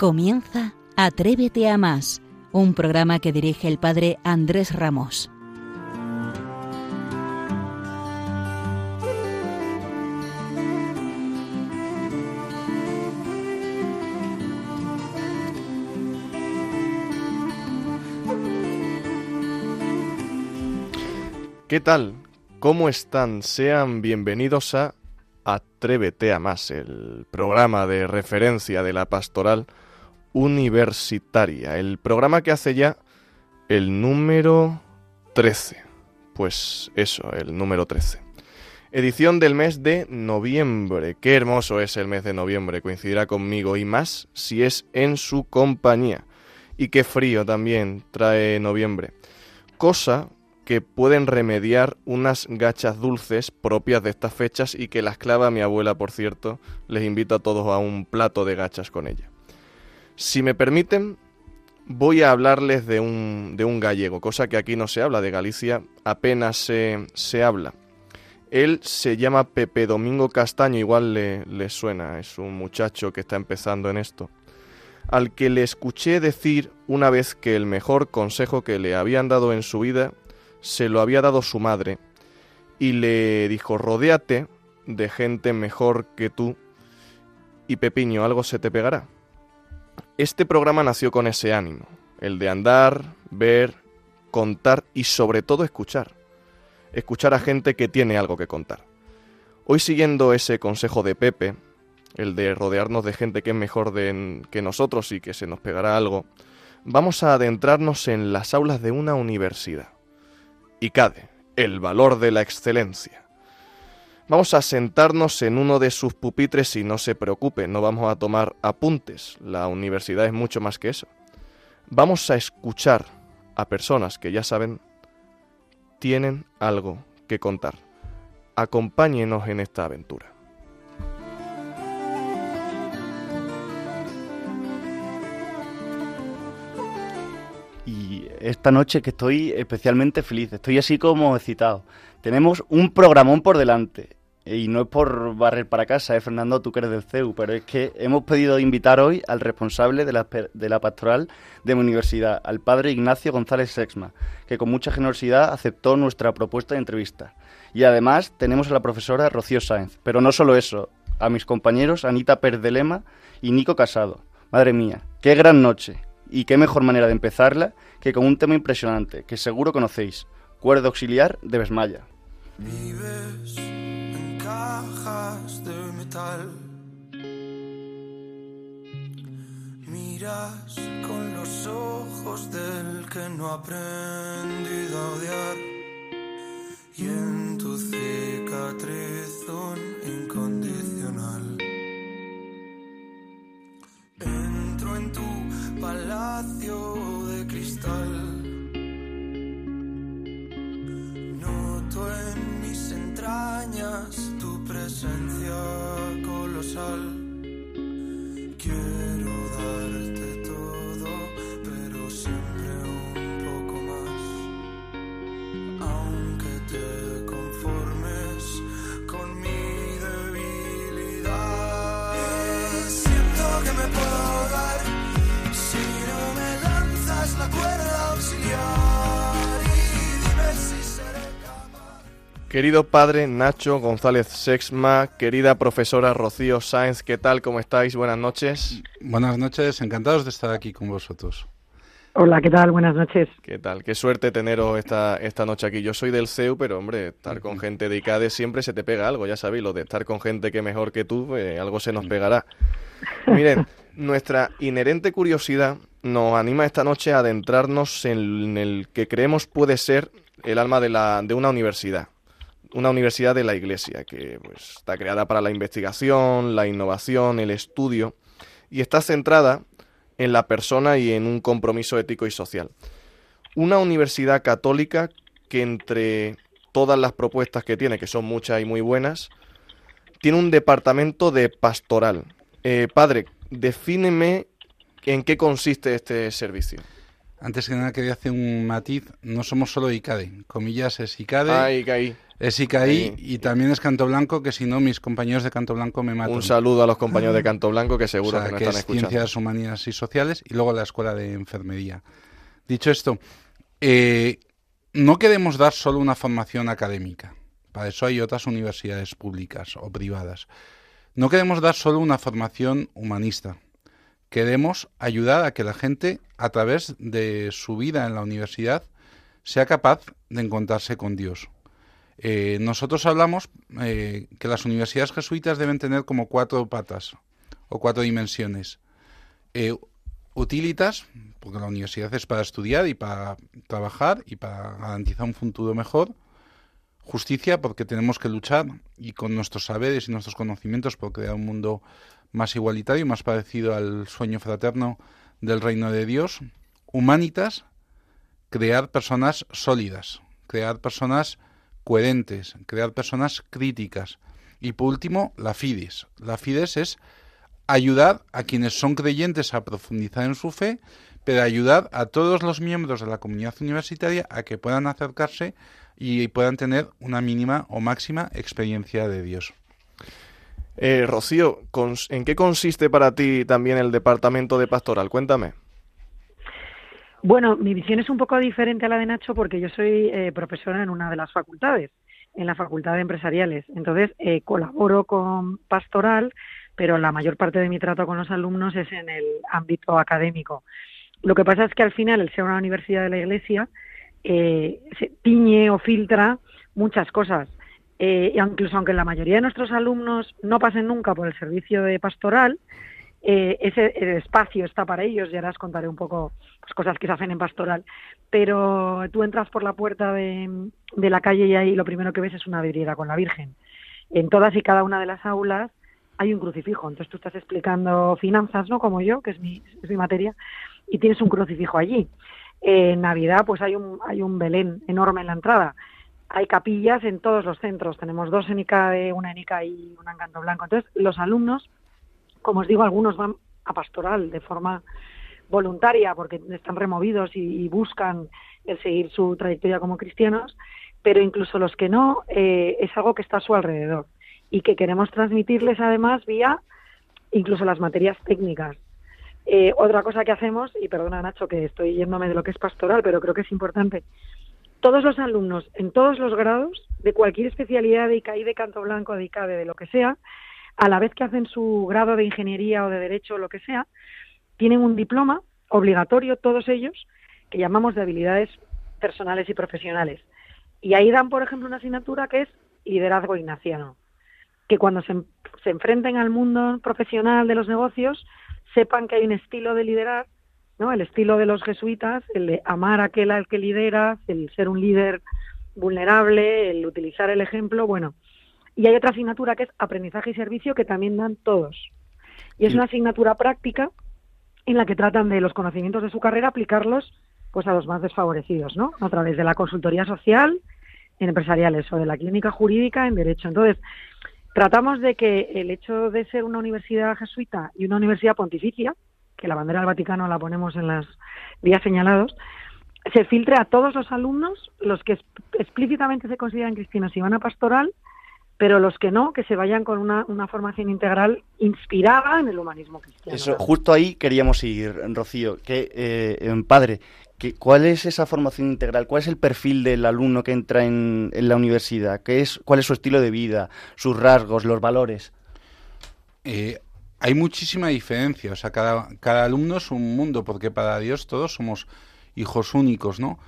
Comienza Atrévete a más, un programa que dirige el padre Andrés Ramos. ¿Qué tal? ¿Cómo están? Sean bienvenidos a Atrévete a más, el programa de referencia de la pastoral universitaria, el programa que hace ya el número 13. Pues eso, el número 13. Edición del mes de noviembre. Qué hermoso es el mes de noviembre, coincidirá conmigo y más si es en su compañía. Y qué frío también trae noviembre. Cosa que pueden remediar unas gachas dulces propias de estas fechas y que las clava mi abuela, por cierto. Les invito a todos a un plato de gachas con ella. Si me permiten, voy a hablarles de un, de un gallego, cosa que aquí no se habla, de Galicia apenas se, se habla. Él se llama Pepe Domingo Castaño, igual le, le, suena, es un muchacho que está empezando en esto, al que le escuché decir una vez que el mejor consejo que le habían dado en su vida se lo había dado su madre, y le dijo, rodéate de gente mejor que tú, y Pepiño, algo se te pegará. Este programa nació con ese ánimo, el de andar, ver, contar y sobre todo escuchar. Escuchar a gente que tiene algo que contar. Hoy siguiendo ese consejo de Pepe, el de rodearnos de gente que es mejor de, que nosotros y que se nos pegará algo, vamos a adentrarnos en las aulas de una universidad. Y CADE, el valor de la excelencia. Vamos a sentarnos en uno de sus pupitres y no se preocupe, no vamos a tomar apuntes. La universidad es mucho más que eso. Vamos a escuchar a personas que ya saben tienen algo que contar. Acompáñenos en esta aventura. Y esta noche que estoy especialmente feliz, estoy así como excitado. Tenemos un programón por delante. Y no es por barrer para casa, ¿eh, Fernando? Tú que eres del CEU, pero es que hemos pedido invitar hoy al responsable de la, de la pastoral de mi universidad, al padre Ignacio González Sexma, que con mucha generosidad aceptó nuestra propuesta de entrevista. Y además tenemos a la profesora Rocío Sáenz. Pero no solo eso, a mis compañeros Anita Perdelema y Nico Casado. Madre mía, qué gran noche. Y qué mejor manera de empezarla que con un tema impresionante, que seguro conocéis, cuerda auxiliar de Besmaya. Vives cajas de metal. Miras con los ojos del que no ha a odiar. Y en tu cicatriz un incondicional. Entro en tu palacio de cristal. Noto en mis entrañas presencia colosal. Querido padre Nacho González Sexma, querida profesora Rocío Sáenz, ¿qué tal? ¿Cómo estáis? Buenas noches. Buenas noches, encantados de estar aquí con vosotros. Hola, ¿qué tal? Buenas noches. ¿Qué tal? Qué suerte teneros esta, esta noche aquí. Yo soy del CEU, pero hombre, estar con gente de ICADE siempre se te pega algo, ya sabéis, lo de estar con gente que mejor que tú, eh, algo se nos pegará. Miren, nuestra inherente curiosidad nos anima esta noche a adentrarnos en el que creemos puede ser el alma de, la, de una universidad. Una universidad de la Iglesia, que pues, está creada para la investigación, la innovación, el estudio, y está centrada en la persona y en un compromiso ético y social. Una universidad católica que entre todas las propuestas que tiene, que son muchas y muy buenas, tiene un departamento de pastoral. Eh, padre, defíneme en qué consiste este servicio. Antes que nada quería hacer un matiz, no somos solo ICADE, comillas es ICADE, Ay, caí. es ICAI y también es Canto Blanco, que si no mis compañeros de Canto Blanco me matan. Un saludo a los compañeros de Canto Blanco que seguro O sea, que nos que están es escuchando. Ciencias Humanas y Sociales y luego la Escuela de Enfermería. Dicho esto, eh, no queremos dar solo una formación académica. Para eso hay otras universidades públicas o privadas. No queremos dar solo una formación humanista. Queremos ayudar a que la gente, a través de su vida en la universidad, sea capaz de encontrarse con Dios. Eh, nosotros hablamos eh, que las universidades jesuitas deben tener como cuatro patas o cuatro dimensiones. Eh, utilitas, porque la universidad es para estudiar y para trabajar y para garantizar un futuro mejor. Justicia, porque tenemos que luchar y con nuestros saberes y nuestros conocimientos por crear un mundo más igualitario más parecido al sueño fraterno del reino de Dios. Humanitas, crear personas sólidas, crear personas coherentes, crear personas críticas. Y por último, la fides. La fides es ayudar a quienes son creyentes a profundizar en su fe, pero ayudar a todos los miembros de la comunidad universitaria a que puedan acercarse y puedan tener una mínima o máxima experiencia de Dios. Eh, Rocío, ¿en qué consiste para ti también el departamento de pastoral? Cuéntame. Bueno, mi visión es un poco diferente a la de Nacho porque yo soy eh, profesora en una de las facultades, en la Facultad de Empresariales. Entonces, eh, colaboro con pastoral, pero la mayor parte de mi trato con los alumnos es en el ámbito académico. Lo que pasa es que al final, el ser una universidad de la Iglesia, eh, se tiñe o filtra muchas cosas. Eh, incluso aunque la mayoría de nuestros alumnos no pasen nunca por el servicio de pastoral, eh, ese espacio está para ellos y ahora os contaré un poco pues, cosas que se hacen en pastoral. Pero tú entras por la puerta de, de la calle y ahí lo primero que ves es una vidriera con la Virgen. En todas y cada una de las aulas hay un crucifijo. Entonces tú estás explicando finanzas, ¿no? Como yo, que es mi, es mi materia, y tienes un crucifijo allí. En Navidad, pues hay un, hay un Belén enorme en la entrada. Hay capillas en todos los centros. Tenemos dos en ICADE, una en ICA y una en Canto Blanco. Entonces, los alumnos, como os digo, algunos van a pastoral de forma voluntaria porque están removidos y, y buscan el seguir su trayectoria como cristianos, pero incluso los que no, eh, es algo que está a su alrededor y que queremos transmitirles además vía incluso las materias técnicas. Eh, otra cosa que hacemos, y perdona Nacho que estoy yéndome de lo que es pastoral, pero creo que es importante, todos los alumnos en todos los grados, de cualquier especialidad de ICAI, de Canto Blanco, de ICADE, de lo que sea, a la vez que hacen su grado de ingeniería o de derecho o lo que sea, tienen un diploma obligatorio, todos ellos, que llamamos de habilidades personales y profesionales. Y ahí dan, por ejemplo, una asignatura que es liderazgo ignaciano, que cuando se, se enfrenten al mundo profesional de los negocios, sepan que hay un estilo de liderar, ¿no? El estilo de los jesuitas, el de amar a aquel al que lideras, el ser un líder vulnerable, el utilizar el ejemplo, bueno. Y hay otra asignatura que es aprendizaje y servicio que también dan todos. Y es una asignatura práctica en la que tratan de los conocimientos de su carrera aplicarlos pues a los más desfavorecidos, ¿no? A través de la consultoría social en empresariales o de la clínica jurídica en derecho. Entonces, tratamos de que el hecho de ser una universidad jesuita y una universidad pontificia, que la bandera del Vaticano la ponemos en los días señalados, se filtre a todos los alumnos, los que explícitamente se consideran cristianos y van a pastoral, pero los que no, que se vayan con una, una formación integral inspirada en el humanismo cristiano. Eso, justo ahí queríamos ir, Rocío. Que, eh, eh, padre, que, ¿cuál es esa formación integral? ¿Cuál es el perfil del alumno que entra en, en la universidad? ¿Qué es, ¿Cuál es su estilo de vida, sus rasgos, los valores? Eh, hay muchísima diferencia, o sea, cada, cada alumno es un mundo, porque para Dios todos somos hijos únicos, ¿no?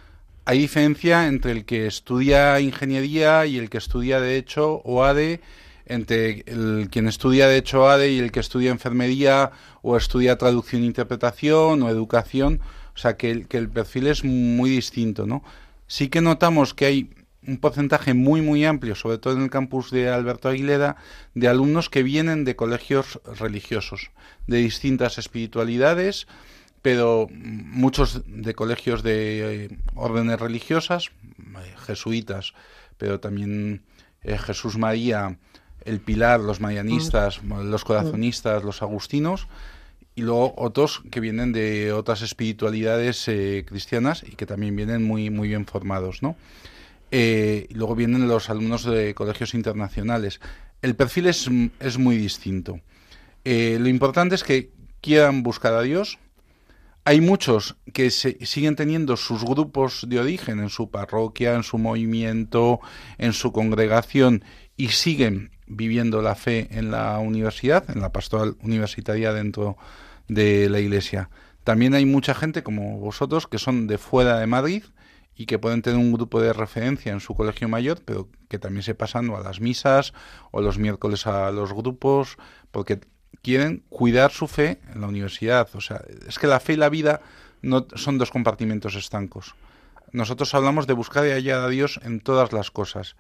Hay diferencia entre el que estudia ingeniería y el que estudia Derecho o ADE, entre el quien estudia Derecho ADE y el que estudia Enfermería o estudia Traducción e Interpretación o Educación, o sea, que el, que el perfil es muy distinto, ¿no? Sí que notamos que hay un porcentaje muy muy amplio, sobre todo en el campus de Alberto Aguilera, de alumnos que vienen de colegios religiosos, de distintas espiritualidades, pero muchos de colegios de eh, órdenes religiosas, eh, jesuitas, pero también eh, Jesús María, el Pilar, los marianistas, los corazonistas, los agustinos, y luego otros que vienen de otras espiritualidades eh, cristianas y que también vienen muy, muy bien formados, ¿no? Eh, y luego vienen los alumnos de colegios internacionales. El perfil es, es muy distinto. Eh, lo importante es que quieran buscar a Dios. Hay muchos que se, siguen teniendo sus grupos de origen en su parroquia, en su movimiento, en su congregación y siguen viviendo la fe en la universidad, en la pastoral universitaria dentro de la iglesia. También hay mucha gente como vosotros que son de fuera de Madrid y que pueden tener un grupo de referencia en su colegio mayor, pero que también se pasan a las misas o los miércoles a los grupos, porque quieren cuidar su fe en la universidad. O sea, es que la fe y la vida no son dos compartimentos estancos. Nosotros hablamos de buscar y hallar a Dios en todas las cosas.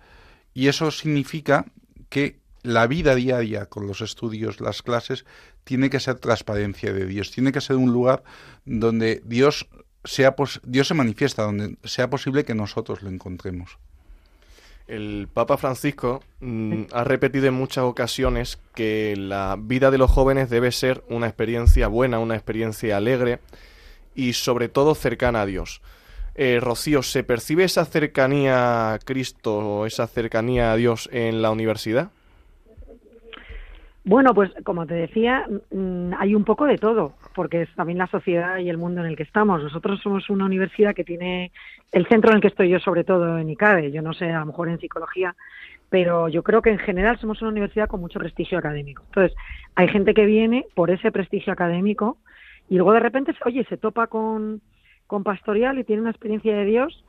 Y eso significa que la vida diaria con los estudios, las clases, tiene que ser transparencia de Dios, tiene que ser un lugar donde Dios sea Dios se manifiesta, donde sea posible que nosotros lo encontremos. El Papa Francisco mm, ha repetido en muchas ocasiones que la vida de los jóvenes debe ser una experiencia buena, una experiencia alegre y sobre todo cercana a Dios. Eh, Rocío, ¿se percibe esa cercanía a Cristo o esa cercanía a Dios en la universidad? Bueno, pues como te decía, mm, hay un poco de todo, porque es también la sociedad y el mundo en el que estamos. Nosotros somos una universidad que tiene el centro en el que estoy yo, sobre todo en ICADE, yo no sé, a lo mejor en psicología, pero yo creo que en general somos una universidad con mucho prestigio académico. Entonces, hay gente que viene por ese prestigio académico y luego de repente, oye, se topa con, con Pastorial y tiene una experiencia de Dios.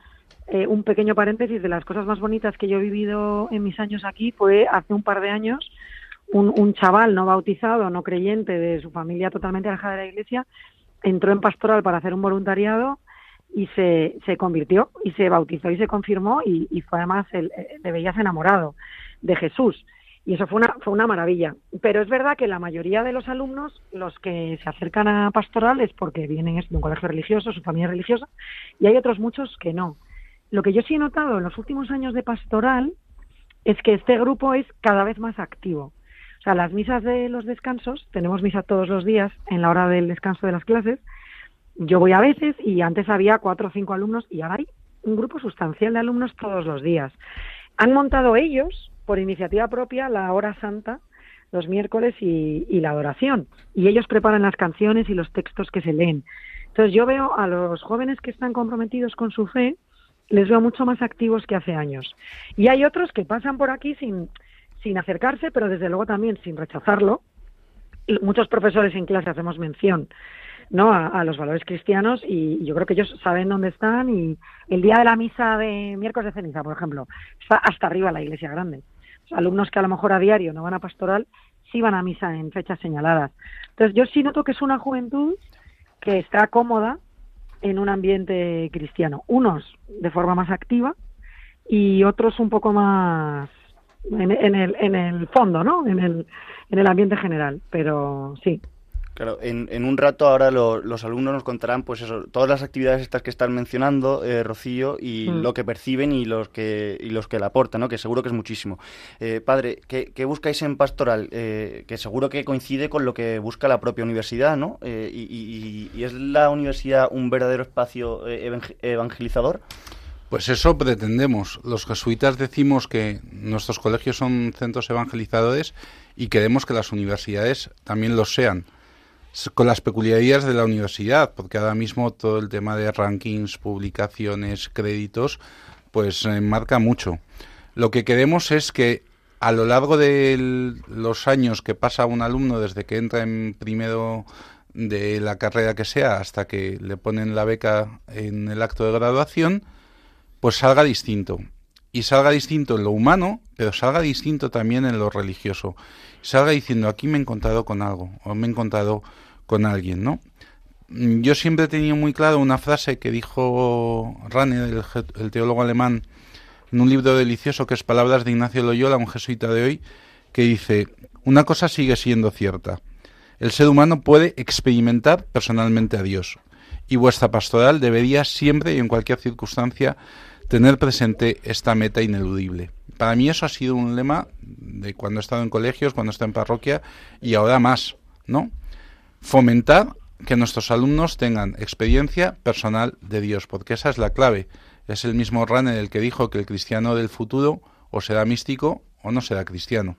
Eh, un pequeño paréntesis de las cosas más bonitas que yo he vivido en mis años aquí fue hace un par de años un, chaval no bautizado, no creyente, de su familia totalmente alejada de la iglesia, entró en pastoral para hacer un voluntariado y se, se convirtió y se bautizó y se confirmó y, fue además, el, le veías enamorado de Jesús. Y eso fue una, fue una maravilla. Pero es verdad que la mayoría de los alumnos, los que se acercan a pastoral es porque vienen de un colegio religioso, su familia religiosa, y hay otros muchos que no. Lo que yo sí he notado en los últimos años de pastoral es que este grupo es cada vez más activo. O sea, las misas de los descansos, tenemos misa todos los días en la hora del descanso de las clases. Yo voy a veces y antes había cuatro o cinco alumnos y ahora hay un grupo sustancial de alumnos todos los días. Han montado ellos, por iniciativa propia, la hora santa los miércoles y, la adoración. Y ellos preparan las canciones y los textos que se leen. Entonces yo veo a los jóvenes que están comprometidos con su fe, les veo mucho más activos que hace años. Y hay otros que pasan por aquí sin, sin acercarse, pero desde luego también sin rechazarlo. Muchos profesores en clase hacemos mención ¿no? A, los valores cristianos y yo creo que ellos saben dónde están y el día de la misa de miércoles de ceniza, por ejemplo, está hasta arriba la iglesia grande. alumnos que a lo mejor a diario no van a pastoral, sí van a misa en fechas señaladas. Entonces yo sí noto que es una juventud que está cómoda en un ambiente cristiano. Unos de forma más activa y otros un poco más en, el, en el fondo, ¿no? En el, en el ambiente general, pero sí. Claro, en, en un rato ahora los alumnos nos contarán, pues eso, todas las actividades estas que están mencionando, eh, Rocío, y mm. lo que perciben y los que y los que le aportan, ¿no? Que seguro que es muchísimo. Eh, padre, ¿qué, buscáis en pastoral? Eh, que seguro que coincide con lo que busca la propia universidad, ¿no? Y, y, es la universidad un verdadero espacio evangelizador? Pues eso pretendemos. Los jesuitas decimos que nuestros colegios son centros evangelizadores y queremos que las universidades también lo sean, con las peculiaridades de la universidad, porque ahora mismo todo el tema de rankings, publicaciones, créditos, pues marca mucho. Lo que queremos es que a lo largo de los años que pasa un alumno desde que entra en primero de la carrera que sea hasta que le ponen la beca en el acto de graduación, pues salga distinto. Y salga distinto en lo humano, pero salga distinto también en lo religioso. Salga diciendo, aquí me he encontrado con algo, o me he encontrado con alguien, ¿no? Yo siempre he tenido muy claro una frase que dijo Rane, el, teólogo alemán, en un libro delicioso que es Palabras de Ignacio Loyola, un jesuita de hoy, que dice, una cosa sigue siendo cierta, el ser humano puede experimentar personalmente a Dios, y vuestra pastoral debería siempre y en cualquier circunstancia tener presente esta meta ineludible. Para mí eso ha sido un lema de cuando he estado en colegios, cuando he estado en parroquia y ahora más, ¿no? fomentar que nuestros alumnos tengan experiencia personal de Dios, porque esa es la clave. Es el mismo Ranner el que dijo que el cristiano del futuro o será místico o no será cristiano.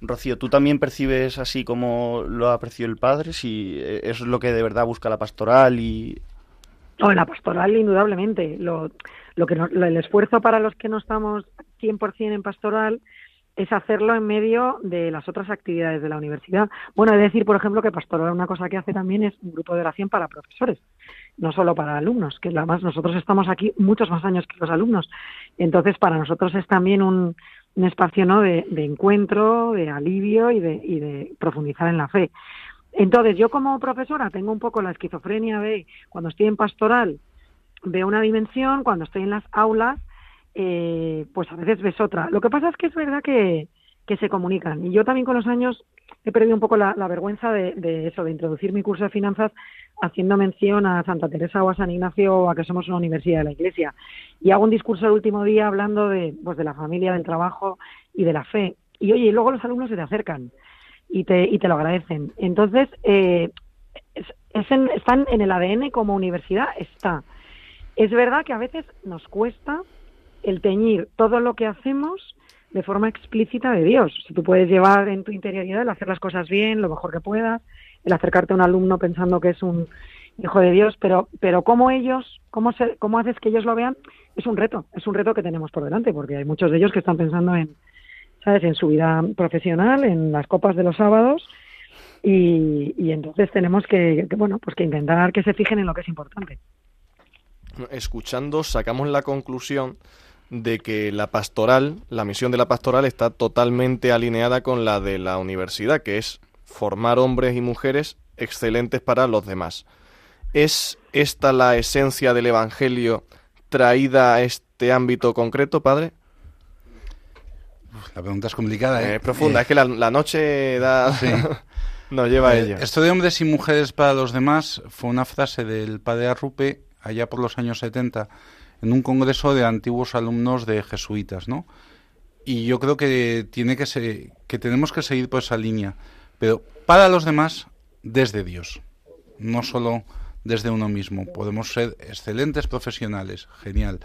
Rocío, ¿tú también percibes así como lo ha percibido el padre? Si eh, es lo que de verdad busca la pastoral y... No, la pastoral indudablemente. Lo, lo que el esfuerzo para los que no estamos 100% en pastoral es hacerlo en medio de las otras actividades de la universidad. Bueno, es decir, por ejemplo, que Pastoral una cosa que hace también es un grupo de oración para profesores, no solo para alumnos, que además nosotros estamos aquí muchos más años que los alumnos. Entonces, para nosotros es también un, espacio ¿no? de, encuentro, de alivio y de, y de profundizar en la fe. Entonces, yo como profesora tengo un poco la esquizofrenia de cuando estoy en pastoral veo una dimensión, cuando estoy en las aulas eh, pues a veces ves otra. Lo que pasa es que es verdad que, que se comunican. Y yo también con los años he perdido un poco la, vergüenza de, eso, de introducir mi curso de finanzas haciendo mención a Santa Teresa o a San Ignacio o a que somos una universidad de la Iglesia. Y hago un discurso el último día hablando de, pues, de la familia, del trabajo y de la fe. Y oye, y luego los alumnos se te acercan y te, y te lo agradecen. Entonces, eh, es, están en el ADN como universidad, está. Es verdad que a veces nos cuesta el teñir todo lo que hacemos de forma explícita de Dios. Si tú puedes llevar en tu interioridad el hacer las cosas bien, lo mejor que puedas, el acercarte a un alumno pensando que es un hijo de Dios, pero, pero cómo ellos, cómo, se, cómo haces que ellos lo vean, es un reto, es un reto que tenemos por delante, porque hay muchos de ellos que están pensando en, ¿sabes?, en su vida profesional, en las copas de los sábados, y, y entonces tenemos que, que, bueno, pues que intentar que se fijen en lo que es importante. Escuchando, sacamos la conclusión de que la pastoral, la misión de la pastoral está totalmente alineada con la de la universidad, que es formar hombres y mujeres excelentes para los demás. ¿Es esta la esencia del Evangelio traída a este ámbito concreto, padre? la pregunta es complicada, ¿eh? Es profunda, eh, es que la, noche da... nos lleva a eh, ella. Esto de hombres y mujeres para los demás fue una frase del padre Arrupe allá por los años 70 en un congreso de antiguos alumnos de jesuitas, ¿no? Y yo creo que tiene que ser, que tenemos que seguir por esa línea, pero para los demás desde Dios, no solo desde uno mismo. Podemos ser excelentes profesionales, genial,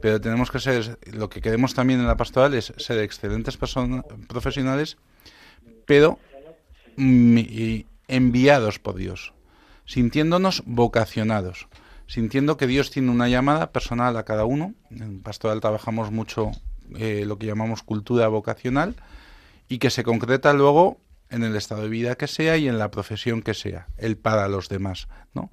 pero tenemos que ser, lo que queremos también en la pastoral es ser excelentes profesionales, pero enviados por Dios, sintiéndonos vocacionados sintiendo que Dios tiene una llamada personal a cada uno. En Pastoral trabajamos mucho eh, lo que llamamos cultura vocacional y que se concreta luego en el estado de vida que sea y en la profesión que sea, el para los demás, ¿no?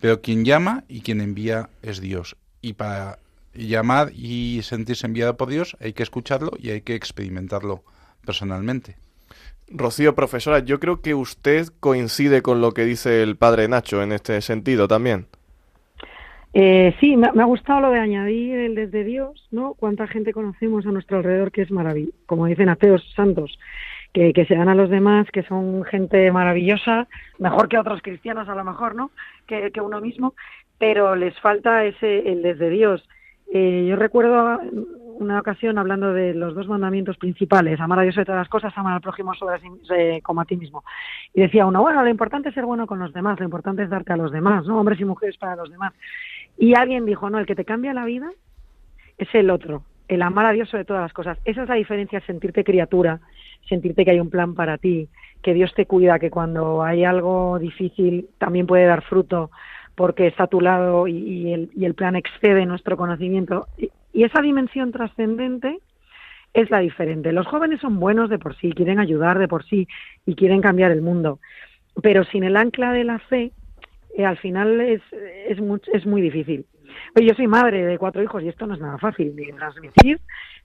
Pero quien llama y quien envía es Dios. Y para llamar y sentirse enviado por Dios hay que escucharlo y hay que experimentarlo personalmente. Rocío, profesora, yo creo que usted coincide con lo que dice el padre Nacho en este sentido también. Eh, sí, me, ha gustado lo de añadir el desde Dios, ¿no? Cuánta gente conocemos a nuestro alrededor que es maravilloso, como dicen ateos santos, que, se dan a los demás, que son gente maravillosa, mejor que otros cristianos a lo mejor, ¿no? Que, uno mismo, pero les falta ese el desde Dios. Eh, yo recuerdo una ocasión hablando de los dos mandamientos principales, amar a Dios sobre todas las cosas, amar al prójimo sobre eh, como a ti mismo. Y decía uno, bueno, lo importante es ser bueno con los demás, lo importante es darte a los demás, ¿no? Hombres y mujeres para los demás. Y alguien dijo, no, el que te cambia la vida es el otro, el amar a Dios sobre todas las cosas. Esa es la diferencia, sentirte criatura, sentirte que hay un plan para ti, que Dios te cuida, que cuando hay algo difícil también puede dar fruto porque está a tu lado y, el, y el, plan excede nuestro conocimiento. Y, y esa dimensión trascendente es la diferente. Los jóvenes son buenos de por sí, quieren ayudar de por sí y quieren cambiar el mundo, pero sin el ancla de la fe, eh, al final es, es, muy, es muy difícil. Pero yo soy madre de cuatro hijos y esto no es nada fácil, ni de transmitir,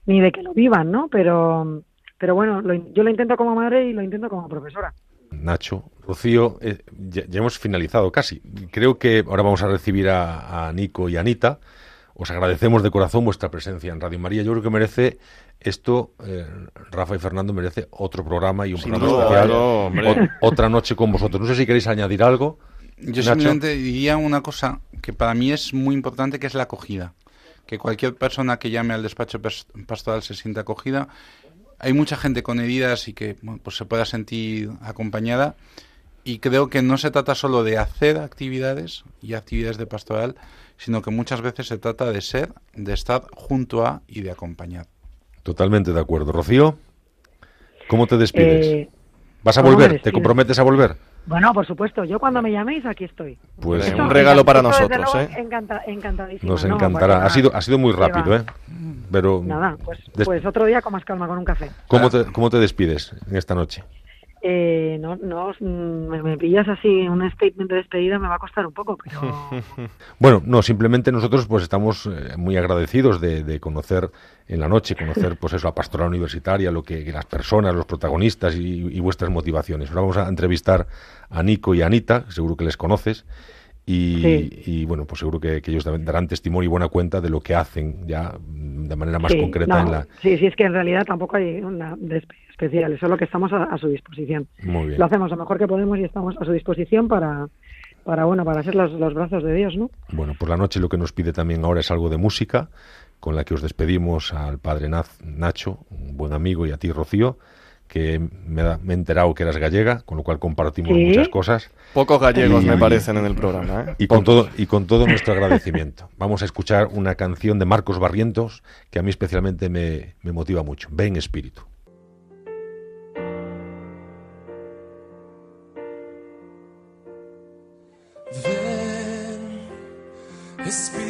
ni de que lo vivan, ¿no? Pero, pero bueno, yo lo intento como madre y lo intento como profesora. Nacho, Rocío, eh, ya, hemos finalizado casi. Creo que ahora vamos a recibir a, Nico y a Anita. Os agradecemos de corazón vuestra presencia en Radio María. Yo creo que merece esto, eh, Rafa y Fernando, merece otro programa y un programa especial. otra noche con vosotros. No sé si queréis añadir algo. Yo simplemente diría una cosa que para mí es muy importante, que es la acogida. Que cualquier persona que llame al despacho pastoral se sienta acogida. Hay mucha gente con heridas y que pues se pueda sentir acompañada. y creo que no se trata solo de hacer actividades y actividades de pastoral, sino que muchas veces se trata de ser, de estar junto a y de acompañar. Totalmente de acuerdo. Rocío, ¿cómo te despides? Eh, ¿Vas a ¿cómo me volver? ¿Te comprometes a volver? Bueno, por supuesto, yo cuando me llaméis aquí estoy. Pues un regalo para nosotros, ¿eh? encanta- encantadísima. nos ¿no? encantará. Ha sido, ha sido muy rápido, ¿eh? Pero Nada, pues, pues otro día con más calma, con un café. ¿cómo, te, ¿cómo te despides en esta noche? Eh, no, no, mm, me, pillas así, un statement de despedida me va a costar un poco, pero Bueno, no, simplemente nosotros pues estamos eh, muy agradecidos de, de conocer en la noche, conocer pues eso, la pastoral universitaria, lo que, que las personas, los protagonistas y, y vuestras motivaciones. Ahora vamos a entrevistar a Nico y a Anita, seguro que les conoces, y, Sí. y, bueno, pues seguro que, que ellos darán testimonio y buena cuenta de lo que hacen ya de manera más sí, concreta no, en la... sí, sí, es que en realidad tampoco hay una especial, eso es lo que estamos a, a su disposición. Muy bien. Lo hacemos lo mejor que podemos y estamos a su disposición para, para bueno, para ser los, los brazos de Dios, ¿no? Bueno, pues la noche lo que nos pide también ahora es algo de música, con la que os despedimos al padre Naz- Nacho, un buen amigo, y a ti, Rocío, que me, da- me he enterado que eras gallega, con lo cual compartimos Sí. muchas cosas. Pocos gallegos Y- me parecen en el programa, ¿eh? Y con, todo, y con todo nuestro agradecimiento. Vamos a escuchar una canción de Marcos Barrientos que a mí especialmente me, me motiva mucho. Ven Espíritu. Ven, Espíritu,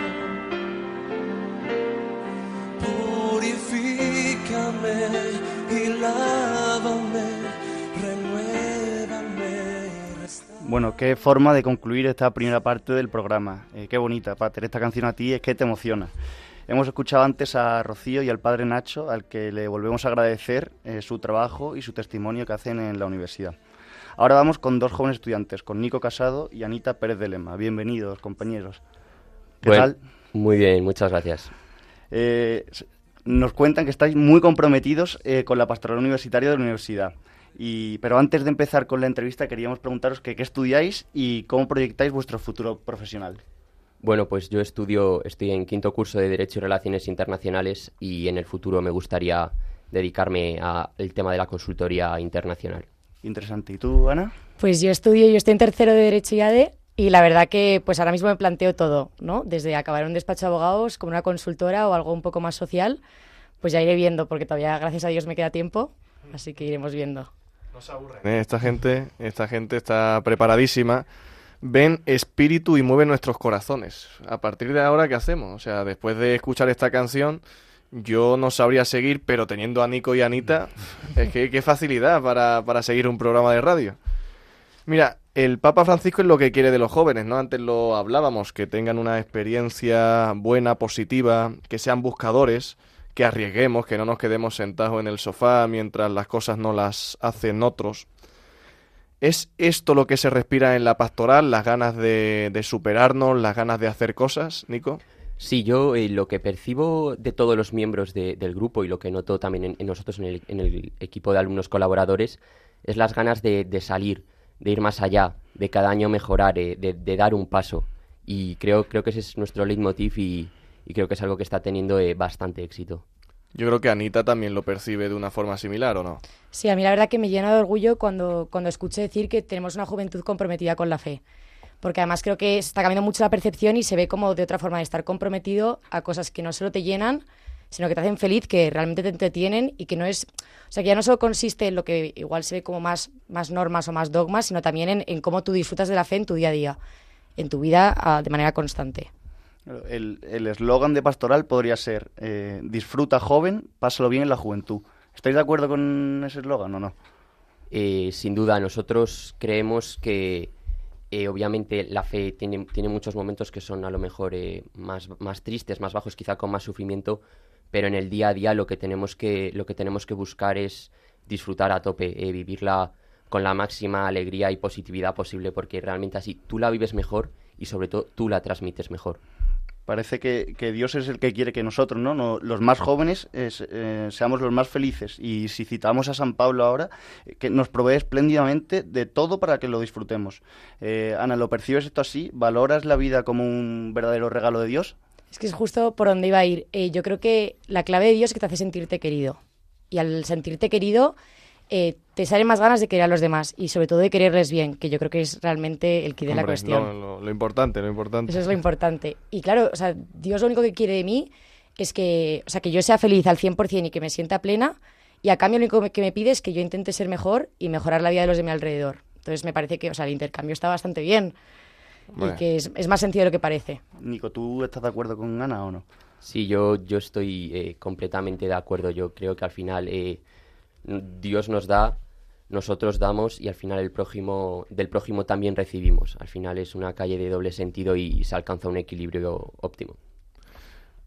Bueno, qué forma de concluir esta primera parte del programa. Eh, qué bonita, Pater. Esta canción a ti es que te emociona. Hemos escuchado antes a Rocío y al padre Nacho, al que le volvemos a agradecer eh, su trabajo y su testimonio que hacen en la universidad. Ahora vamos con dos jóvenes estudiantes, con Nico Casado y Anita Pérez de Lema. Bienvenidos, compañeros. ¿Qué Bueno, tal? Muy bien, muchas gracias. Eh, nos cuentan que estáis muy comprometidos eh, con la pastoral universitaria de la universidad. Y, pero antes de empezar con la entrevista queríamos preguntaros que qué estudiáis y cómo proyectáis vuestro futuro profesional. Bueno, pues yo estudio, estoy en quinto curso de Derecho y Relaciones Internacionales y en el futuro me gustaría dedicarme al tema de la consultoría internacional. Interesante. ¿Y tú, Ana? Pues yo estudio, yo estoy en tercero de Derecho y ADE y la verdad que pues ahora mismo me planteo todo, ¿no? Desde acabar un despacho de abogados como una consultora o algo un poco más social, pues ya iré viendo porque todavía gracias a Dios me queda tiempo, así que iremos viendo. Eh, Esta gente, esta gente está preparadísima. Ven espíritu y mueve nuestros corazones. A partir de ahora, ¿qué hacemos? O sea, después de escuchar esta canción, yo no sabría seguir, pero teniendo a Nico y a Anita, es que qué facilidad para, para seguir un programa de radio. Mira, el Papa Francisco es lo que quiere de los jóvenes, ¿no? Antes lo hablábamos, que tengan una experiencia buena, positiva, que sean buscadores, que arriesguemos, que no nos quedemos sentados en el sofá mientras las cosas no las hacen otros. ¿Es esto lo que se respira en la pastoral? ¿Las ganas de, de superarnos, las ganas de hacer cosas, Nico? Sí, yo eh, lo que percibo de todos los miembros de- del grupo y lo que noto también en, nosotros en el, equipo de alumnos colaboradores es las ganas de, de salir, de ir más allá, de cada año mejorar, eh, de, de dar un paso. Y creo, creo que ese es nuestro leitmotiv y, y creo que es algo que está teniendo eh, bastante éxito. Yo creo que Anita también lo percibe de una forma similar, ¿o no? Sí, a mí la verdad que me llena de orgullo cuando, cuando escucho decir que tenemos una juventud comprometida con la fe. Porque además creo que está cambiando mucho la percepción y se ve como de otra forma de estar comprometido a cosas que no solo te llenan, sino que te hacen feliz, que realmente te entretienen y que no es... O sea, que ya no solo consiste en lo que igual se ve como más, más normas o más dogmas, sino también en, en cómo tú disfrutas de la fe en tu día a día, en tu vida ah, de manera constante. El eslogan de pastoral podría ser eh, disfruta joven, pásalo bien en la juventud. ¿Estáis de acuerdo con ese eslogan o no? Eh, sin duda, nosotros creemos que eh, obviamente la fe tiene, tiene muchos momentos que son a lo mejor eh, más, más tristes, más bajos, quizá con más sufrimiento, pero en el día a día lo que tenemos que, lo que, tenemos que buscar es disfrutar a tope, vivirla con la máxima alegría y positividad posible, porque realmente así tú la vives mejor y sobre todo tú la transmites mejor. Parece que, que Dios es el que quiere que nosotros, ¿no? Los más jóvenes, es, eh, seamos los más felices. Y si citamos a San Pablo ahora, eh, que nos provee espléndidamente de todo para que lo disfrutemos. Eh, Ana, ¿lo percibes esto así? ¿Valoras la vida como un verdadero regalo de Dios? Es que es justo por donde iba a ir. Yo creo que la clave de Dios es que te hace sentirte querido. Y al sentirte querido, eh, te salen más ganas de querer a los demás y sobre todo de quererles bien, que yo creo que es realmente el quid de la cuestión. Lo, lo- lo importante, lo importante. Eso es lo importante. Y claro, o sea, Dios lo único que quiere de mí es que, o sea, que yo sea feliz al 100% y que me sienta plena. Y a cambio lo único que me pide es que yo intente ser mejor y mejorar la vida de los de mi alrededor. Entonces me parece que, o sea, el intercambio está bastante bien Hombre. y que es, es más sencillo de lo que parece. Nico, ¿tú estás de acuerdo con Ana o no? Sí, yo, yo estoy eh, completamente de acuerdo. Yo creo que al final eh, Dios nos da, nosotros damos y al final el prójimo, del prójimo también recibimos. Al final es una calle de doble sentido y se alcanza un equilibrio óptimo.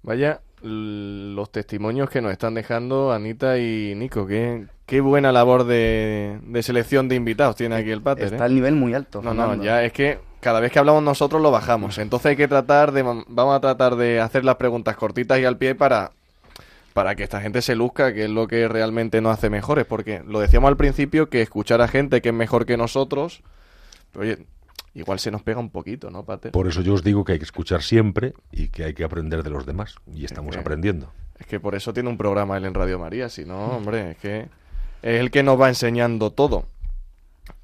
Vaya los testimonios que nos están dejando Anita y Nico. Qué, qué buena labor de, de selección de invitados tiene aquí el Pater. Está ¿eh? al nivel muy alto. No, no, ya es que cada vez que hablamos nosotros lo bajamos. Entonces hay que tratar de... Vamos a tratar de hacer las preguntas cortitas y al pie para, para que esta gente se luzca, que es lo que realmente nos hace mejores. Porque lo decíamos al principio, que escuchar a gente que es mejor que nosotros... Oye, igual se nos pega un poquito, ¿no, Pater? Por eso yo os digo que hay que escuchar siempre y que hay que aprender de los demás. Y estamos que- aprendiendo. Es que por eso tiene un programa él en Radio María, si no, hombre, es que es el que nos va enseñando todo.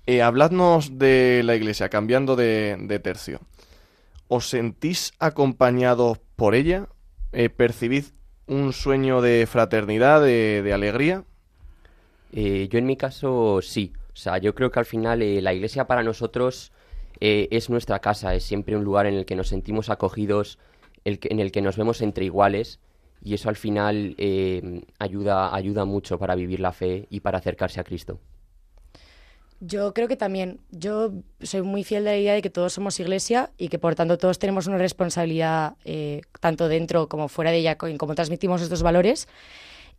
Eh, habladnos de la iglesia, cambiando de, de tercio. ¿Os sentís acompañados por ella? Eh, ¿Percibís un sueño de fraternidad, de, alegría? Eh, yo en mi caso sí. O sea, yo creo que al final eh, la iglesia para nosotros eh, es nuestra casa, es siempre un lugar en el que nos sentimos acogidos, el que- en el que nos vemos entre iguales y eso al final ayuda, ayuda mucho para vivir la fe y para acercarse a Cristo. Yo creo que también, yo soy muy fiel de la idea de que todos somos iglesia y que por tanto todos tenemos una responsabilidad eh, tanto dentro como fuera de ella en cómo transmitimos estos valores.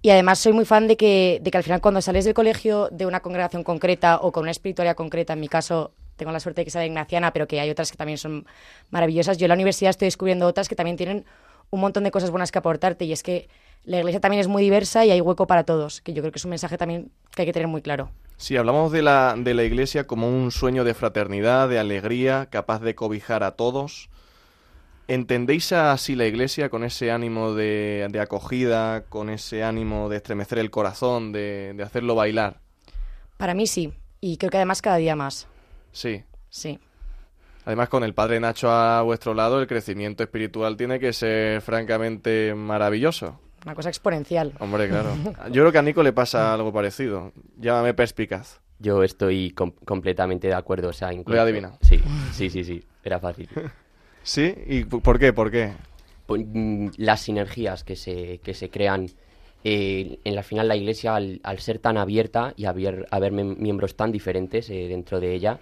Y además soy muy fan de que, de que al final cuando sales del colegio de una congregación concreta o con una espiritualidad concreta, en mi caso tengo la suerte de que sea de ignaciana, pero que hay otras que también son maravillosas. Yo en la universidad estoy descubriendo otras que también tienen un montón de cosas buenas que aportarte y es que la iglesia también es muy diversa y hay hueco para todos, que yo creo que es un mensaje también que hay que tener muy claro. Si hablamos de la, de la iglesia como un sueño de fraternidad, de alegría, capaz de cobijar a todos, ¿entendéis así la iglesia con ese ánimo de, de acogida, con ese ánimo de estremecer el corazón, de, de hacerlo bailar? Para mí sí, y creo que además cada día más. Sí. Sí. Además, con el Padre Nacho a vuestro lado, el crecimiento espiritual tiene que ser francamente maravilloso. Una cosa exponencial. Hombre, claro. Yo creo que a Nico le pasa algo parecido. Llámame perspicaz. Yo estoy com- completamente de acuerdo. O sea, incluso- Lo he adivinado. Sí, sí, sí, sí. Era fácil. ¿Sí? ¿Y por qué? ¿Por qué? Pues, mm, las sinergias que se, que se crean eh, en la final la iglesia al, al ser tan abierta y haber, haber miembros tan diferentes eh, dentro de ella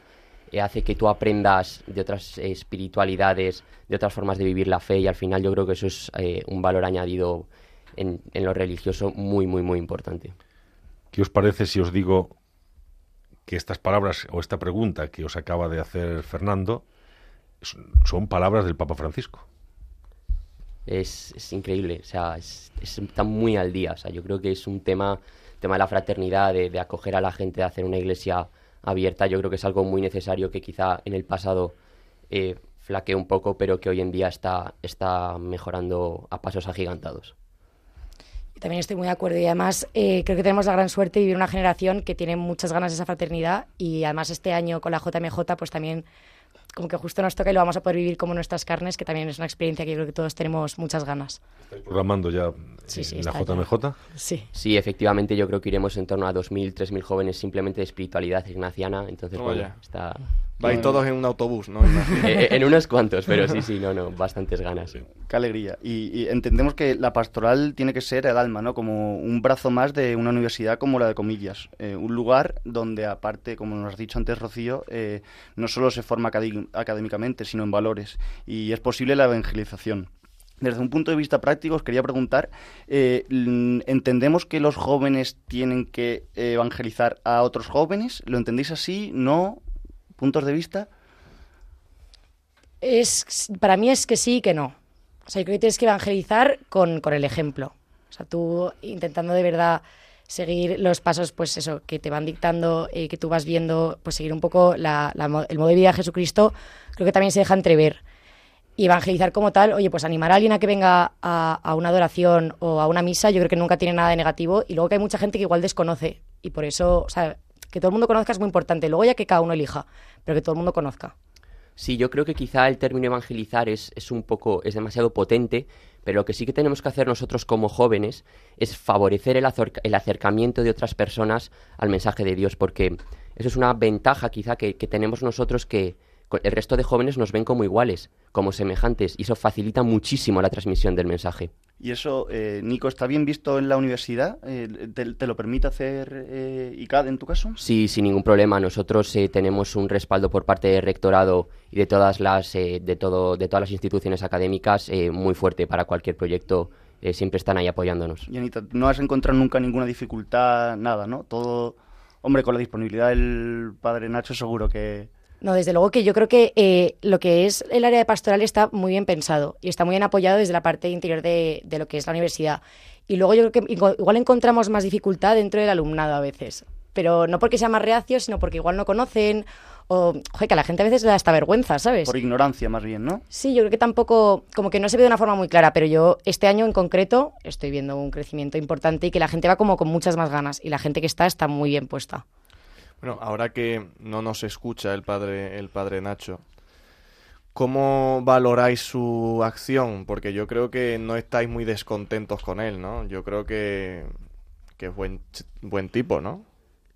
eh, hace que tú aprendas de otras eh, espiritualidades, de otras formas de vivir la fe y al final yo creo que eso es eh, un valor añadido en, en lo religioso muy, muy, muy importante. ¿Qué os parece si os digo que estas palabras o esta pregunta que os acaba de hacer Fernando son- palabras del Papa Francisco? es, es increíble, o sea, es- es- está muy al día, o sea, yo creo que es un tema, tema de la fraternidad, de, de acoger a la gente, de hacer una iglesia abierta, yo creo que es algo muy necesario que quizá en el pasado eh, flaqueó un poco, pero que hoy en día está, está mejorando a pasos agigantados. También estoy muy de acuerdo y además eh, creo que tenemos la gran suerte de vivir una generación que tiene muchas ganas de esa fraternidad y además este año con la JMJ pues también como que justo nos toca y lo vamos a poder vivir como nuestras carnes, que también es una experiencia que yo creo que todos tenemos muchas ganas. ¿Estáis programando ya Sí, sí, en la está ya. JMJ? Sí. Sí, efectivamente, yo creo que iremos en torno a 2.000, 3.000 jóvenes simplemente de espiritualidad ignaciana, entonces, Toma bueno, ya. está... Vais todos en un autobús, ¿no? Eh, en unos cuantos, pero sí, sí, no, no, bastantes ganas. Qué alegría. Y, y entendemos que la pastoral tiene que ser el alma, ¿no? Como un brazo más de una universidad como la de Comillas. Eh, un lugar donde, aparte, como nos has dicho antes, Rocío, eh, no solo se forma académicamente, sino en valores. Y es posible la evangelización. desde un punto de vista práctico, os quería preguntar, eh, ¿entendemos que los jóvenes tienen que evangelizar a otros jóvenes? ¿Lo entendéis así? ¿No? ¿Puntos de vista? Es, para mí es que sí y que no. O sea, yo creo que tienes que evangelizar con, con el ejemplo. O sea, tú intentando de verdad seguir los pasos, pues eso, que te van dictando, eh, que tú vas viendo, pues seguir un poco la- la el modo de vida de Jesucristo, creo que también se deja entrever. Y evangelizar como tal, oye, pues animar a alguien a que venga a, a una adoración o a una misa, yo creo que nunca tiene nada de negativo. Y luego que hay mucha gente que igual desconoce. Y por eso, o sea, que todo el mundo conozca es muy importante. Luego ya que cada uno elija, pero que todo el mundo conozca. Sí, yo creo que quizá el término evangelizar es, es un poco, es demasiado potente, pero lo que sí que tenemos que hacer nosotros como jóvenes es favorecer el, el acercamiento de otras personas al mensaje de Dios, porque eso es una ventaja quizá que, que tenemos nosotros que el resto de jóvenes nos ven como iguales, como semejantes, y eso facilita muchísimo la transmisión del mensaje. Y eso, eh, Nico, ¿está bien visto en la universidad? Eh, ¿te, te lo permite hacer eh, ICAD en tu caso? Sí, sin ningún problema. Nosotros eh, tenemos un respaldo por parte del rectorado y de todas las eh, de todo de todas las instituciones académicas muy fuerte para cualquier proyecto. siempre están ahí apoyándonos. Y Anita, no has encontrado nunca ninguna dificultad, nada, ¿no? Todo, hombre, con la disponibilidad del padre Nacho seguro que... No, desde luego que yo creo que eh, lo que es el área de pastoral está muy bien pensado y está muy bien apoyado desde la parte interior de, de lo que es la universidad. Y luego yo creo que igual encontramos más dificultad dentro del alumnado a veces. Pero no porque sea más reacio, sino porque igual no conocen o, joder, que a la gente a veces le da hasta vergüenza, ¿sabes? Por ignorancia más bien, ¿no? Sí, yo creo que tampoco, como que no se ve de una forma muy clara, pero yo este año en concreto estoy viendo un crecimiento importante y que la gente va como con muchas más ganas y la gente que está está muy bien puesta. Bueno, ahora que no nos escucha el padre, el padre Nacho, ¿cómo valoráis su acción? Porque yo creo que no estáis muy descontentos con él, ¿no? Yo creo que, que es buen, buen tipo, ¿no?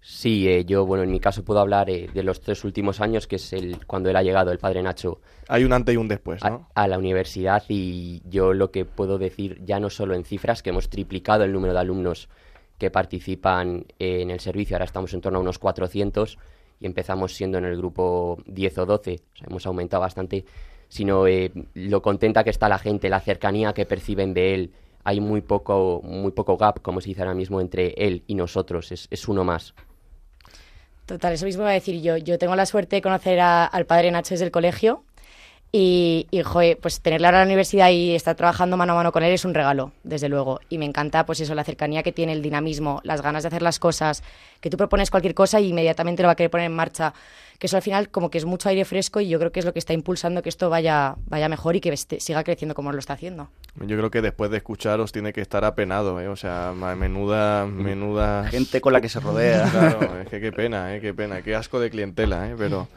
Sí, eh, yo, bueno, en mi caso puedo hablar eh, de los tres últimos años, que es el cuando él ha llegado, el padre Nacho, Hay un antes y un después, a, ¿no? a la universidad y yo lo que puedo decir, ya no solo en cifras, que hemos triplicado el número de alumnos que participan en el servicio, ahora estamos en torno a unos 400 y empezamos siendo en el grupo 10 o 12, o sea, hemos aumentado bastante, sino eh, lo contenta que está la gente, la cercanía que perciben de él, hay muy poco, muy poco gap, como se dice ahora mismo, entre él y nosotros, es, es uno más. Total, eso mismo iba a decir yo. Yo tengo la suerte de conocer al padre Nacho desde el colegio y, y joder, pues tenerle ahora en la universidad y estar trabajando mano a mano con él es un regalo, desde luego. Y me encanta, pues eso, la cercanía que tiene, el dinamismo, las ganas de hacer las cosas, que tú propones cualquier cosa y inmediatamente lo va a querer poner en marcha. Que eso al final como que es mucho aire fresco y yo creo que es lo que está impulsando que esto vaya, vaya mejor y que este- siga creciendo como lo está haciendo. Yo creo que después de escucharos tiene que estar apenado, ¿eh? O sea, menuda, menuda... Gente con la que se rodea. Claro, es que qué pena, ¿eh? Qué pena, qué asco de clientela, ¿eh? Pero...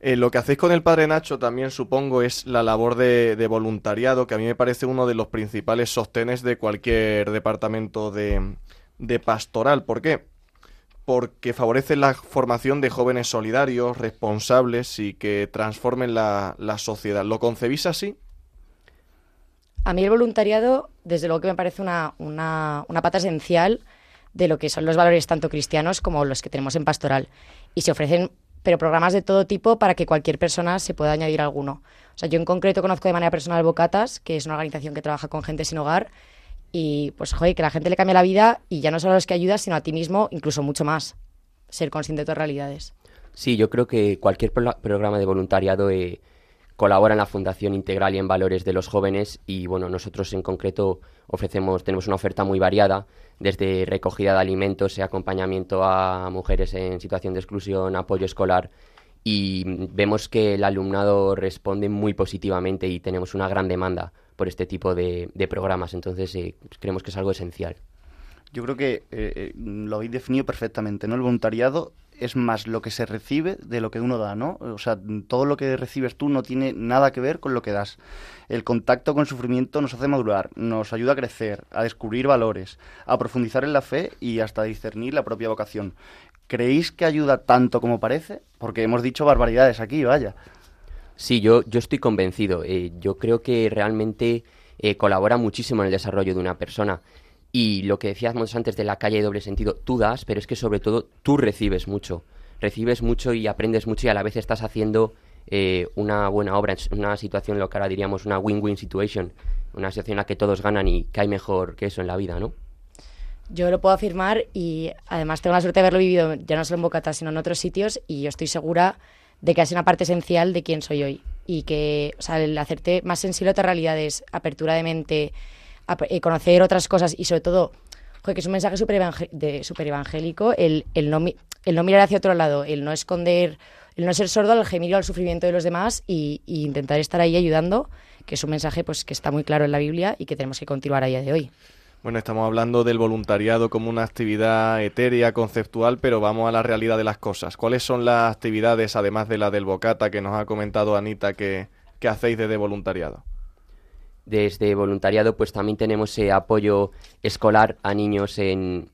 eh, lo que hacéis con el Padre Nacho también, supongo, es la labor de, voluntariado, que a mí me parece uno de los principales sostenes de cualquier departamento de, de pastoral. ¿Por qué? Porque favorece la formación de jóvenes solidarios, responsables y que transformen la, la sociedad. ¿Lo concebís así? A mí el voluntariado, desde luego que me parece una, una, una pata esencial de lo que son los valores tanto cristianos como los que tenemos en pastoral. Y se ofrecen, pero programas de todo tipo para que cualquier persona se pueda añadir alguno. O sea, yo en concreto conozco de manera personal Bocatas, que es una organización que trabaja con gente sin hogar, y pues, joder, que la gente le cambia la vida y ya no solo a los que ayudas, sino a ti mismo, incluso mucho más. Ser consciente de tus realidades. Sí, yo creo que cualquier pro- programa de voluntariado eh, colabora en la Fundación Integral y en Valores de los Jóvenes y bueno, nosotros en concreto ofrecemos, tenemos una oferta muy variada, desde recogida de alimentos y acompañamiento a mujeres en situación de exclusión, apoyo escolar y vemos que el alumnado responde muy positivamente y tenemos una gran demanda por este tipo de, de programas, entonces eh, creemos que es algo esencial. Yo creo que eh, eh, lo habéis definido perfectamente, ¿no? El voluntariado es más lo que se recibe de lo que uno da, ¿no? O sea, todo lo que recibes tú no tiene nada que ver con lo que das. El contacto con el sufrimiento nos hace madurar, nos ayuda a crecer, a descubrir valores, a profundizar en la fe y hasta discernir la propia vocación. ¿Creéis que ayuda tanto como parece? Porque hemos dicho barbaridades aquí, vaya. Sí, yo, yo estoy convencido. Eh, yo creo que realmente eh, colabora muchísimo en el desarrollo de una persona. Y lo que decíamos antes de la calle de doble sentido, tú das, pero es que sobre todo tú recibes mucho. Recibes mucho y aprendes mucho y a la vez estás haciendo eh, una buena obra, una situación, lo que ahora diríamos una win-win situation, una situación en la que todos ganan y que hay mejor que eso en la vida, ¿no? Yo lo puedo afirmar y además tengo la suerte de haberlo vivido ya no solo en Bocata, sino en otros sitios y yo estoy segura de que es una parte esencial de quién soy hoy y que o sea, el hacerte más sensible a otras realidades, apertura de mente, eh, conocer otras cosas y sobre todo, que es un mensaje súper super evangélico, el, el, no, el no mirar hacia otro lado, el no esconder, el no ser sordo al gemir al sufrimiento de los demás y, y, intentar estar ahí ayudando, que es un mensaje pues que está muy claro en la Biblia y que tenemos que continuar a día de hoy. Bueno, estamos hablando del voluntariado como una actividad etérea, conceptual, pero vamos a la realidad de las cosas. ¿Cuáles son las actividades, además de la del Bocata que nos ha comentado Anita, que, hacéis desde voluntariado? Desde voluntariado, pues también tenemos eh, apoyo escolar a niños en,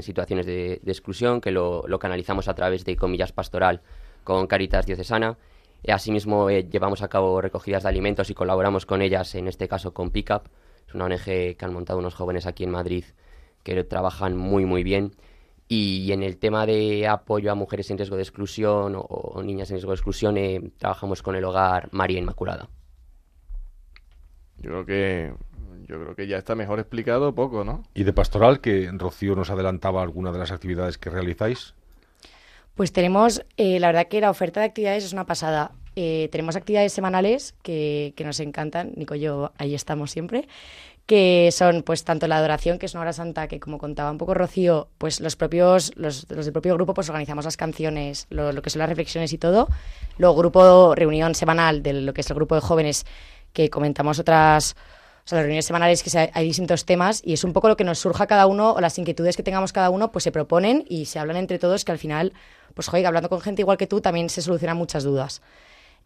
situaciones de, exclusión, que lo, canalizamos a través de comillas pastoral con Caritas Diocesana. Asimismo, eh, llevamos a cabo recogidas de alimentos y colaboramos con ellas, en este caso con Pickup es una ONG que han montado unos jóvenes aquí en Madrid que trabajan muy, muy bien. Y en el tema de apoyo a mujeres en riesgo de exclusión o, niñas en riesgo de exclusión, eh, trabajamos con el hogar María Inmaculada. Yo creo que yo creo que ya está mejor explicado poco, ¿no? Y de pastoral, que Rocío nos adelantaba alguna de las actividades que realizáis. Pues tenemos, eh, la verdad que la oferta de actividades es una pasada. Eh, tenemos actividades semanales que, que, nos encantan, Nico y yo ahí estamos siempre, que son pues tanto la adoración, que es una hora santa, que como contaba un poco Rocío, pues los propios, los, los del propio grupo pues organizamos las canciones, lo, lo, que son las reflexiones y todo. Luego grupo, reunión semanal de lo que es el grupo de jóvenes, que comentamos otras, o sea, las reuniones semanales que hay distintos temas y es un poco lo que nos surja cada uno o las inquietudes que tengamos cada uno, pues se proponen y se hablan entre todos que al final, pues joder, hablando con gente igual que tú también se solucionan muchas dudas.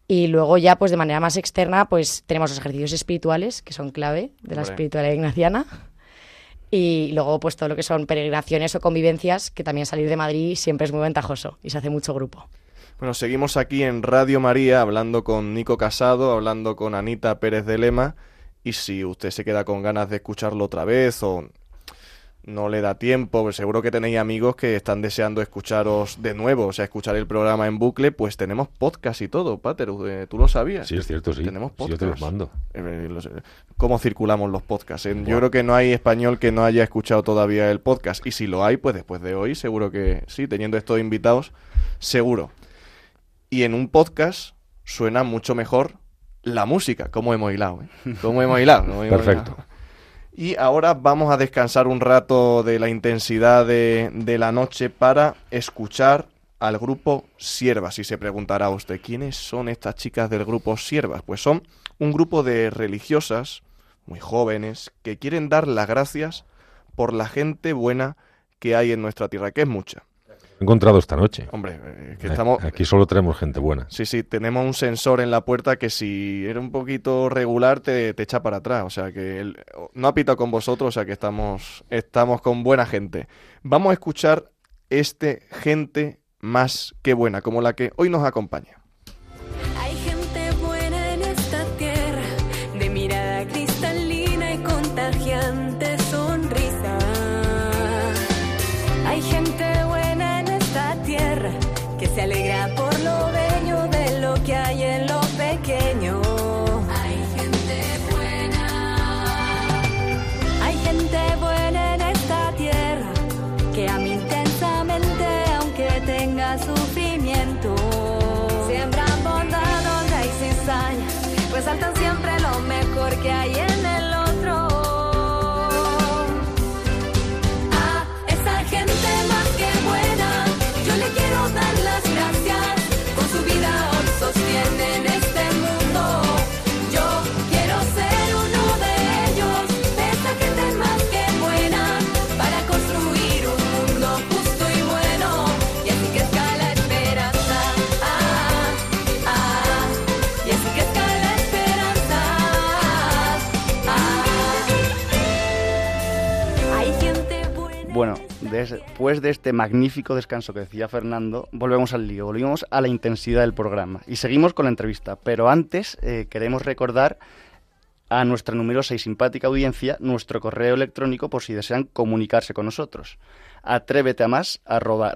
Y luego ya, pues de manera más externa, pues tenemos los ejercicios espirituales, que son clave de la espiritualidad ignaciana. Y luego, pues todo lo que son peregrinaciones o convivencias, que también salir de Madrid siempre es muy ventajoso y se hace mucho grupo. Bueno, seguimos aquí en Radio María hablando con Nico Casado, hablando con Anita Pérez de Lema. Y si usted se queda con ganas de escucharlo otra vez o no le da tiempo, pues seguro que tenéis amigos que están deseando escucharos de nuevo, o sea, escuchar el programa en bucle, pues tenemos podcast y todo, Pater, eh, ¿tú lo sabías? Sí, es cierto, sí. Tenemos podcast. yo te los mando. Eh, eh, ¿Cómo circulamos los podcasts? Yo creo que no hay español que no haya escuchado todavía el podcast, y si lo hay, pues después de hoy, seguro que sí, teniendo estos invitados, seguro. Y en un podcast suena mucho mejor la música, como hemos hilado, ¿eh? Como hemos hilado. Perfecto. Y ahora vamos a descansar un rato de la intensidad de, la noche para escuchar al grupo Siervas. Y se preguntará usted, ¿quiénes son estas chicas del grupo Siervas? Pues son un grupo de religiosas, muy jóvenes, que quieren dar las gracias por la gente buena que hay en nuestra tierra, que es mucha encontrado esta noche. Hombre, eh, que estamos... Aquí solo tenemos gente buena. Sí, sí, tenemos un sensor en la puerta que si era un poquito regular te, te echa para atrás. O sea que no ha pitado con vosotros, o sea que estamos, estamos con buena gente. Vamos a escuchar este gente más que buena, como la que hoy nos acompaña. Después de este magnífico descanso que decía Fernando, volvemos al lío, volvemos a la intensidad del programa y seguimos con la entrevista. Pero antes eh, queremos recordar a nuestra numerosa y simpática audiencia nuestro correo electrónico por si desean comunicarse con nosotros. atrévete a más arroba.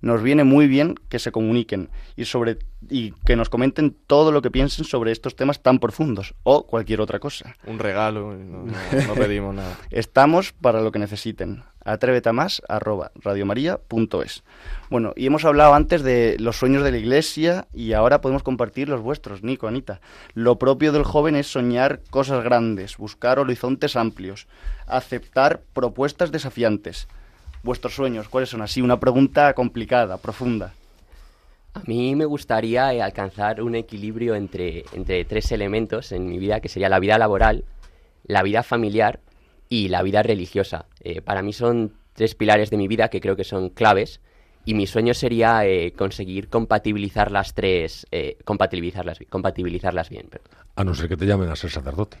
Nos viene muy bien que se comuniquen y, sobre, y que nos comenten todo lo que piensen sobre estos temas tan profundos o cualquier otra cosa. Un regalo, no, no- no pedimos nada. Estamos para lo que necesiten. Atrévete a más arroba radiomaria.es. Bueno, y hemos hablado antes de los sueños de la iglesia y ahora podemos compartir los vuestros, Nico, Anita. Lo propio del joven es soñar cosas grandes, buscar horizontes amplios, aceptar propuestas desafiantes. Vuestros sueños, ¿cuáles son? Así, una pregunta complicada, profunda. A mí me gustaría eh, alcanzar un equilibrio entre, entre tres elementos en mi vida, que sería la vida laboral, la vida familiar y la vida religiosa. Eh, para mí son tres pilares de mi vida que creo que son claves y mi sueño sería eh, conseguir compatibilizar las tres, eh, compatibilizarlas, compatibilizarlas bien. perdón. A no ser que te llamen a ser sacerdote.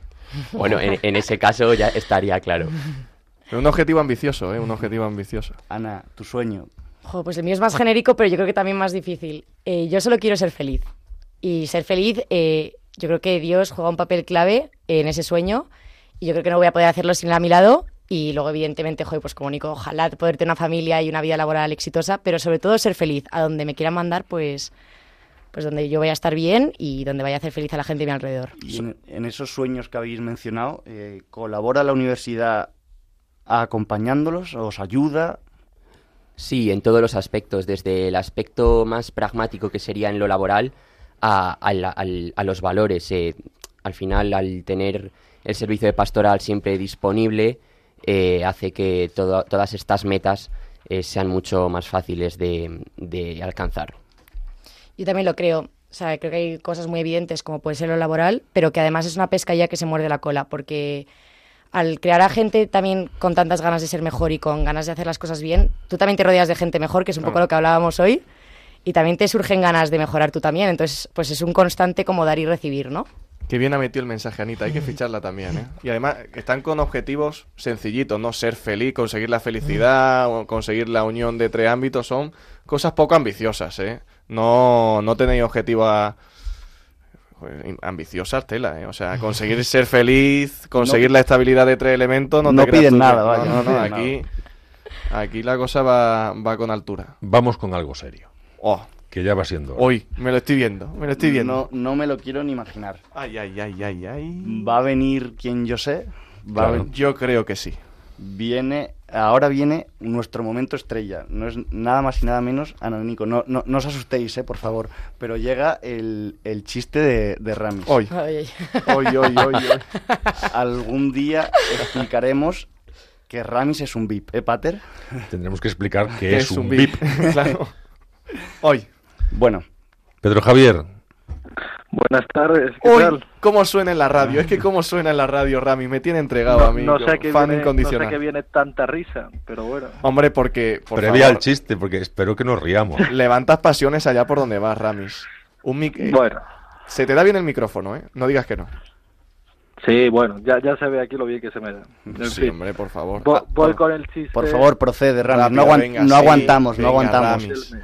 Bueno, en, en ese caso ya estaría claro. Pero un objetivo ambicioso, ¿eh? Un objetivo ambicioso. Ana, tu sueño. Jo, pues el mío es más genérico, pero yo creo que también más difícil. Eh, yo solo quiero ser feliz. Y ser feliz, eh, yo creo que Dios juega un papel clave en ese sueño. Y yo creo que no voy a poder hacerlo sin él a mi lado. Y luego, evidentemente, joder, pues como Nico, ojalá poder tener una familia y una vida laboral exitosa, pero sobre todo ser feliz. A donde me quieran mandar, pues, pues donde yo vaya a estar bien y donde vaya a hacer feliz a la gente de mi alrededor. Y en, en esos sueños que habéis mencionado, eh, ¿colabora la universidad acompañándolos? ¿Os ayuda? Sí, en todos los aspectos, desde el aspecto más pragmático que sería en lo laboral a, al- al- a los valores. eh, al final, al tener el servicio de pastoral siempre disponible, eh, hace que todo- todas estas metas eh, sean mucho más fáciles de, de alcanzar. Yo también lo creo. O sea, creo que hay cosas muy evidentes como puede ser lo laboral, pero que además es una pesca ya que se muerde la cola, porque al crear a gente también con tantas ganas de ser mejor y con ganas de hacer las cosas bien, tú también te rodeas de gente mejor, que es un poco lo que hablábamos hoy, y también te surgen ganas de mejorar tú también. Entonces, pues es un constante como dar y recibir, ¿no? Qué bien ha metido el mensaje, Anita. Hay que ficharla también, ¿eh? Y además están con objetivos sencillitos, ¿no? Ser feliz, conseguir la felicidad, o conseguir la unión de tres ámbitos. Son cosas poco ambiciosas, ¿eh? No, no tenéis objetivos a... joder, ambiciosas, tela, ¿eh? O sea, conseguir ser feliz, conseguir la estabilidad de tres elementos... No, No te piden que- nada, no, vaya, No, no no, piden aquí, aquí la cosa va, va con altura. Vamos con algo serio, Oh, que ya va siendo hora. hoy, me lo estoy viendo, me lo estoy viendo. No, no me lo quiero ni imaginar. Ay, ay, ay, ay, ay. ¿Va a venir quien yo sé? Va a Claro. ven- Yo creo que sí. Viene, ahora viene nuestro momento estrella. No es nada más y nada menos, Ana Nico, no, no, no os asustéis, eh, por favor. Pero llega el, el chiste de, de Ramis. Hoy. Hoy, hoy, hoy, hoy. Algún día explicaremos que Ramis es un VIP, ¿eh, Pater? Tendremos que explicar Que es, un VIP. claro. Hoy. Bueno, Pedro Javier, Buenas tardes, ¿qué Hoy, tal? ¿cómo suena en la radio? Es que cómo suena en la radio, Rami. Me tiene entregado a mí. no, sé qué fan viene, no sé viene tanta risa, pero bueno. Hombre, porque. Por previa favor, al chiste, porque espero que nos riamos. Levantas pasiones allá por donde vas, Ramis. Un mic- eh, Bueno, Se te da bien el micrófono, ¿eh? No digas que no. sí, bueno, ya, ya se ve aquí lo bien que se me da. En sí, fin, hombre, por favor. vo- Ah, voy por- con el chiste. por favor, procede, Ramis. No aguan- venga, no sí, aguantamos, no aguantamos. Ramis.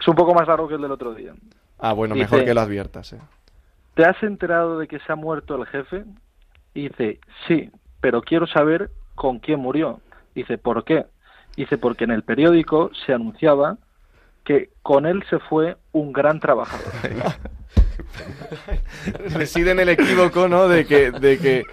Es un poco más largo que el del otro día. Ah, bueno, Dice- mejor que lo adviertas, ¿eh? ¿Te has enterado de que se ha muerto el jefe? Y dice, sí, pero quiero saber con quién murió. Dice, ¿por qué? Dice, porque en el periódico se anunciaba que con él se fue un gran trabajador. Reside en el equívoco, ¿no? De que, de que,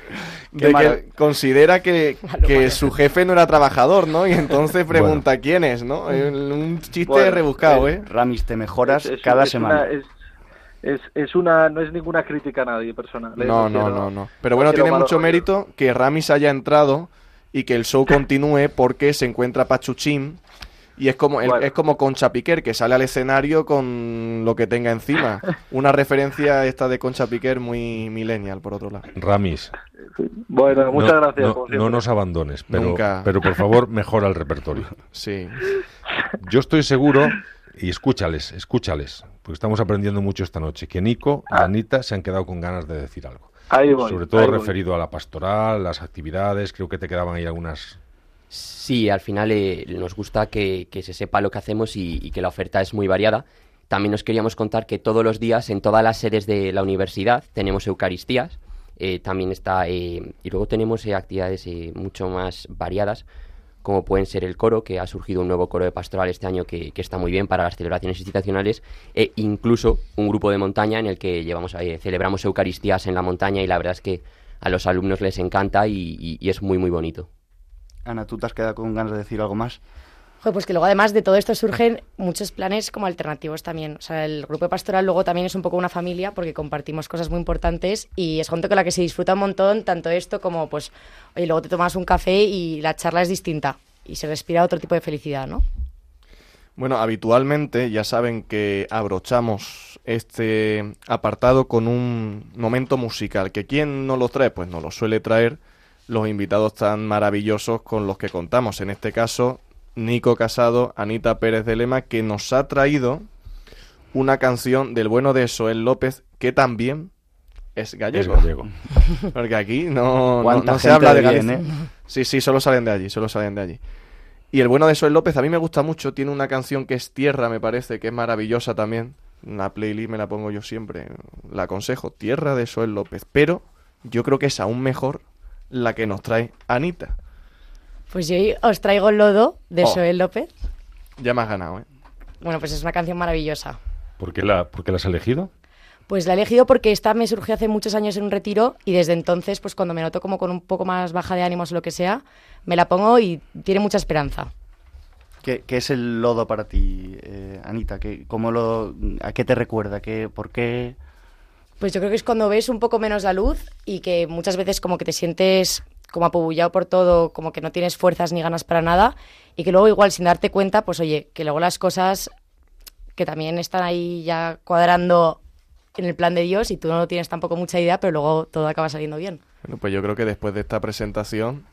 de que considera que, que su jefe no era trabajador, ¿no? Y entonces pregunta quién es, ¿no? Un chiste Bueno, rebuscado, eh, ¿eh? Ramis, te mejoras Es- es- cada es semana. una- es, es, es una, no es ninguna crítica a nadie personal. ¿eh? No, no, quiero- no, no. Pero bueno, tiene mucho mérito que Ramis haya entrado y que el show continúe porque se encuentra Pachuchín y es como el- Bueno. es como Concha Piquer que sale al escenario con lo que tenga encima. Una referencia esta de Concha Piquer muy millennial por otro lado. Ramis, Bueno, muchas no, gracias. no- no nos abandones, pero, Nunca. pero por favor mejora el repertorio. Sí. Yo estoy seguro, y escúchales, escúchales, porque estamos aprendiendo mucho esta noche, que Nico y Anita se han quedado con ganas de decir algo. Ahí voy, Sobre todo ahí voy. referido a la pastoral, las actividades, creo que te quedaban ahí algunas... Sí, al final eh, nos gusta que, se sepa lo que hacemos y, que la oferta es muy variada. También nos queríamos contar que todos los días en todas las sedes de la universidad tenemos Eucaristías. eh, también está, eh, y luego tenemos eh, actividades eh, mucho más variadas, como pueden ser el coro, que ha surgido un nuevo coro de pastoral este año que, está muy bien para las celebraciones institucionales, e incluso un grupo de montaña en el que llevamos eh, celebramos Eucaristías en la montaña y la verdad es que a los alumnos les encanta y es muy muy bonito. Ana, ¿tú te has quedado con ganas de decir algo más? Joder, pues que luego además de todo esto surgen muchos planes como alternativos también. O sea, el grupo de pastoral luego también es un poco una familia porque compartimos cosas muy importantes y es gente con la que se disfruta un montón, tanto esto como pues, oye, luego te tomas un café y la charla es distinta y se respira otro tipo de felicidad, ¿no? Bueno, habitualmente ya saben que abrochamos este apartado con un momento musical, que quien no lo trae, pues no lo suele traer los invitados tan maravillosos con los que contamos. En este caso, Nico Casado, Anita Pérez de Lema, que nos ha traído una canción del bueno de Soel López, que también es gallego. Es gallego. Porque aquí no, no, ¿Cuánta no se habla de bien, Galicia. Sí, sí, solo salen de allí, solo salen de allí. Y el bueno de Soel López a mí me gusta mucho, tiene una canción que es Tierra, me parece, que es maravillosa también. Una playlist me la pongo yo siempre, la aconsejo, Tierra de Soel López. Pero yo creo que es aún mejor la que nos trae Anita. Pues yo hoy os traigo el lodo de Oh. Soel López. Ya me has ganado, ¿eh? Bueno, pues es una canción maravillosa. ¿Por qué la, por qué la has elegido? Pues la he elegido porque esta me surgió hace muchos años en un retiro y desde entonces, pues cuando me noto como con un poco más baja de ánimos o lo que sea, me la pongo y tiene mucha esperanza. ¿Qué, qué es el lodo para ti, eh, Anita? ¿Qué, cómo lo, ¿A qué te recuerda? ¿Qué, ¿Por qué? Pues yo creo que es cuando ves un poco menos la luz y que muchas veces como que te sientes como apabullado por todo, como que no tienes fuerzas ni ganas para nada y que luego igual sin darte cuenta, pues oye, que luego las cosas que también están ahí ya cuadrando en el plan de Dios y tú no tienes tampoco mucha idea, pero luego todo acaba saliendo bien. Bueno, pues yo creo que después de esta presentación,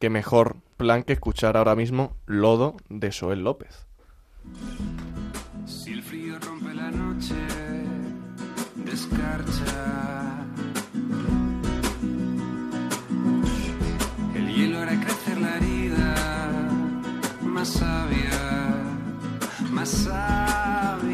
qué mejor plan que escuchar ahora mismo Lodo de Soel López. Si el frío rompe la noche, descarcha. El hielo hará crecer la herida, más sabia, más sabia.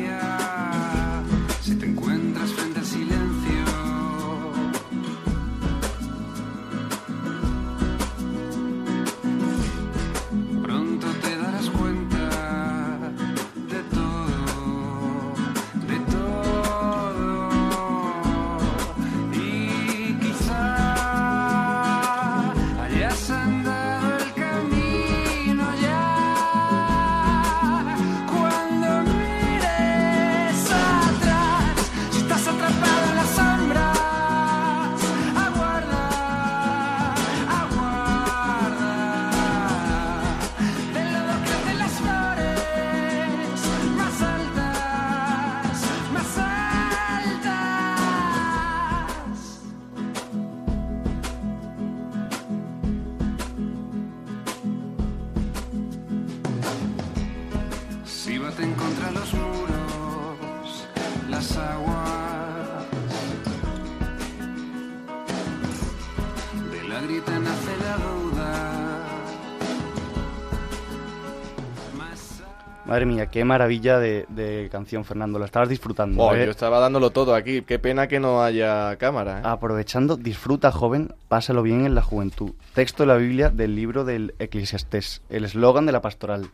Madre mía, qué maravilla de, de canción, Fernando. La estabas disfrutando. Oh, ¿eh? yo estaba dándolo todo aquí. Qué pena que no haya cámara. ¿eh? Aprovechando, disfruta, joven, pásalo bien en la juventud. Texto de la Biblia del libro del Eclesiastés, el eslogan de la pastoral.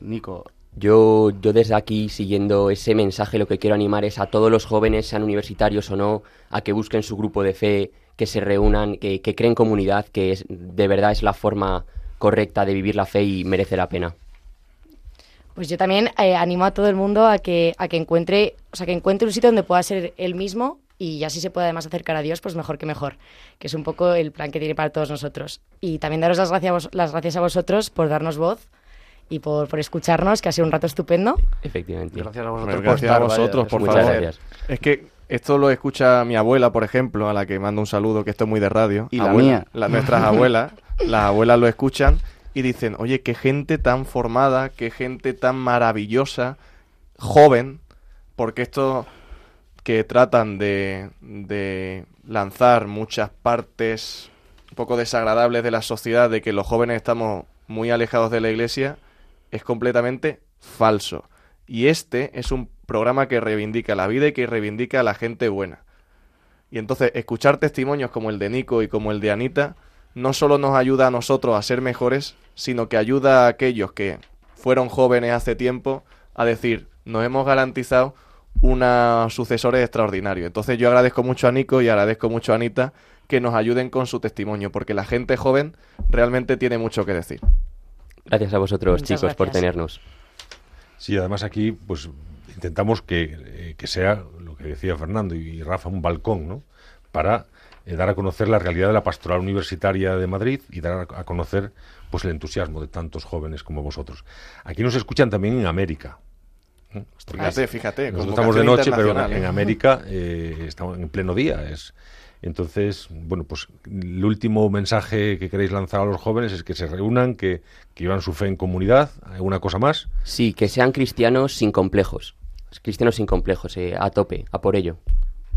Nico, Yo, yo desde aquí, siguiendo ese mensaje, lo que quiero animar es a todos los jóvenes, sean universitarios o no, a que busquen su grupo de fe, que se reúnan, que, que creen comunidad, que es, de verdad es la forma correcta de vivir la fe y merece la pena. Pues yo también eh, animo a todo el mundo a que, a que encuentre, o sea, que encuentre un sitio donde pueda ser él mismo y así se puede además acercar a Dios, pues mejor que mejor, que es un poco el plan que tiene para todos nosotros. Y también daros las gracias a, vos- las gracias a vosotros por darnos voz y por, por escucharnos, que ha sido un rato estupendo. Efectivamente. gracias a vosotros por gracias a estar, vaya, vosotros, por Muchas favor. gracias. Es que esto lo escucha mi abuela, por ejemplo, a la que mando un saludo, que esto es muy de radio. Y la Abuela- mía. la- nuestras abuelas, las abuelas lo escuchan y dicen, oye, qué gente tan formada, qué gente tan maravillosa, joven, porque estos que tratan de, de lanzar muchas partes un poco desagradables de la sociedad, de que los jóvenes estamos muy alejados de la iglesia, es completamente falso. Y este es un programa que reivindica la vida y que reivindica a la gente buena. Y entonces escuchar testimonios como el de Nico y como el de Anita no solo nos ayuda a nosotros a ser mejores, sino que ayuda a aquellos que fueron jóvenes hace tiempo a decir, nos hemos garantizado unos sucesores extraordinarios. Entonces yo agradezco mucho a Nico y agradezco mucho a Anita que nos ayuden con su testimonio, porque la gente joven realmente tiene mucho que decir. Gracias a vosotros, Muchas chicos, por tenernos. Sí, además aquí pues intentamos que, eh, que sea lo que decía Fernando y Rafa, un balcón, ¿no? Para eh, dar a conocer la realidad de la pastoral universitaria de Madrid y dar a, a conocer pues el entusiasmo de tantos jóvenes como vosotros. Aquí nos escuchan también en América. ¿eh? Fíjate, fíjate. Nosotros estamos de noche, pero en ¿eh? América eh, estamos en pleno día. Es, entonces, bueno, pues el último mensaje que queréis lanzar a los jóvenes es que se reúnan, que, que vivan su fe en comunidad. ¿Alguna cosa más? Sí, que sean cristianos sin complejos. Cristianos sin complejos, eh, a tope, a por ello.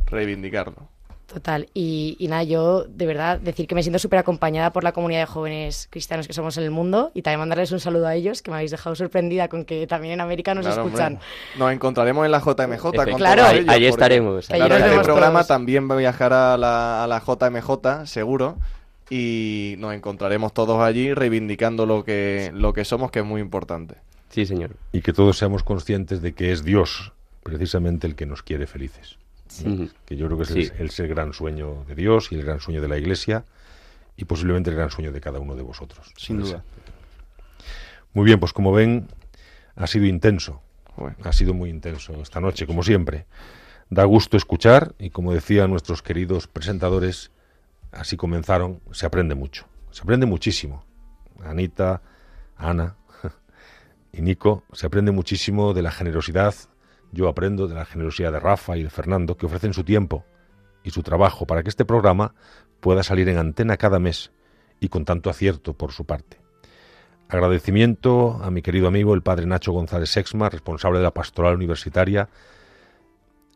Reivindicarlo. Total. Y, y nada, yo de verdad decir que me siento súper acompañada por la comunidad de jóvenes cristianos que somos en el mundo y también mandarles un saludo a ellos, que me habéis dejado sorprendida con que también en América nos Claro, escuchan. hombre. Nos encontraremos en la JMJ con. Claro. Ahí- ellos, ahí porque, estaremos, Claro, este programa todos. también va a viajar a la, a la JMJ, seguro, y nos encontraremos todos allí reivindicando lo que, lo que somos, que es muy importante. Sí, señor. Y que todos seamos conscientes de que es Dios precisamente el que nos quiere felices. Que yo creo que es Sí. el, gran sueño de Dios y el gran sueño de la Iglesia y posiblemente el gran sueño de cada uno de vosotros. Sin duda. Muy bien, pues como ven, ha sido intenso. Ha sido muy intenso esta noche, como siempre. Da gusto escuchar y como decían nuestros queridos presentadores, así comenzaron, se aprende mucho. Se aprende muchísimo. Anita, Ana y Nico, se aprende muchísimo de la generosidad. Yo aprendo de la generosidad de Rafa y de Fernando, que ofrecen su tiempo y su trabajo para que este programa pueda salir en antena cada mes y con tanto acierto por su parte. Agradecimiento a mi querido amigo el padre Nacho González Sexma, responsable de la pastoral universitaria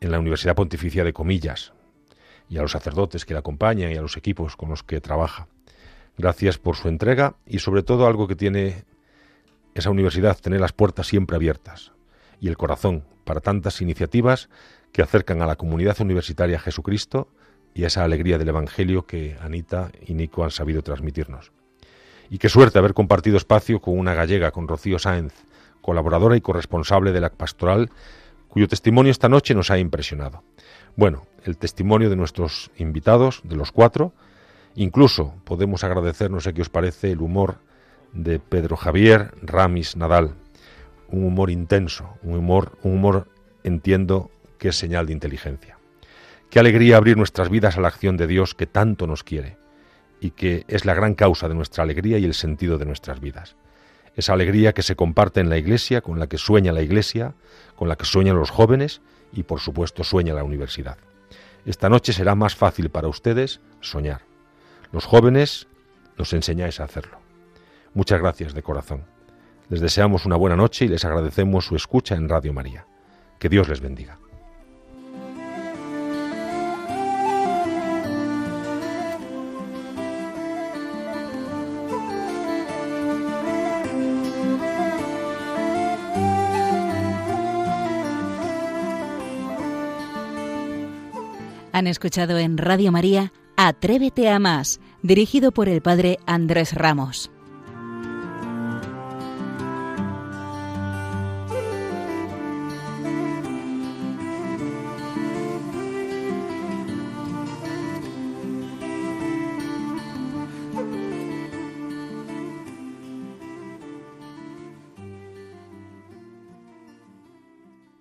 en la Universidad Pontificia de Comillas, y a los sacerdotes que le acompañan y a los equipos con los que trabaja. Gracias por su entrega y sobre todo algo que tiene esa universidad, tener las puertas siempre abiertas y el corazón para tantas iniciativas que acercan a la comunidad universitaria a Jesucristo y a esa alegría del Evangelio que Anita y Nico han sabido transmitirnos. Y qué suerte haber compartido espacio con una gallega, con Rocío Sáenz, colaboradora y corresponsable de la pastoral, cuyo testimonio esta noche nos ha impresionado. Bueno, el testimonio de nuestros invitados, de los cuatro, incluso podemos agradecer, no sé qué os parece, el humor de Pedro Javier Ramis Nadal, un humor intenso, un humor, un humor entiendo que es señal de inteligencia. Qué alegría abrir nuestras vidas a la acción de Dios que tanto nos quiere y que es la gran causa de nuestra alegría y el sentido de nuestras vidas. Esa alegría que se comparte en la Iglesia, con la que sueña la Iglesia, con la que sueñan los jóvenes y por supuesto sueña la universidad. Esta noche será más fácil para ustedes soñar. Los jóvenes nos enseñáis a hacerlo. Muchas gracias de corazón. Les deseamos una buena noche y les agradecemos su escucha en Radio María. Que Dios les bendiga. Han escuchado en Radio María Atrévete a más, dirigido por el padre Andrés Ramos.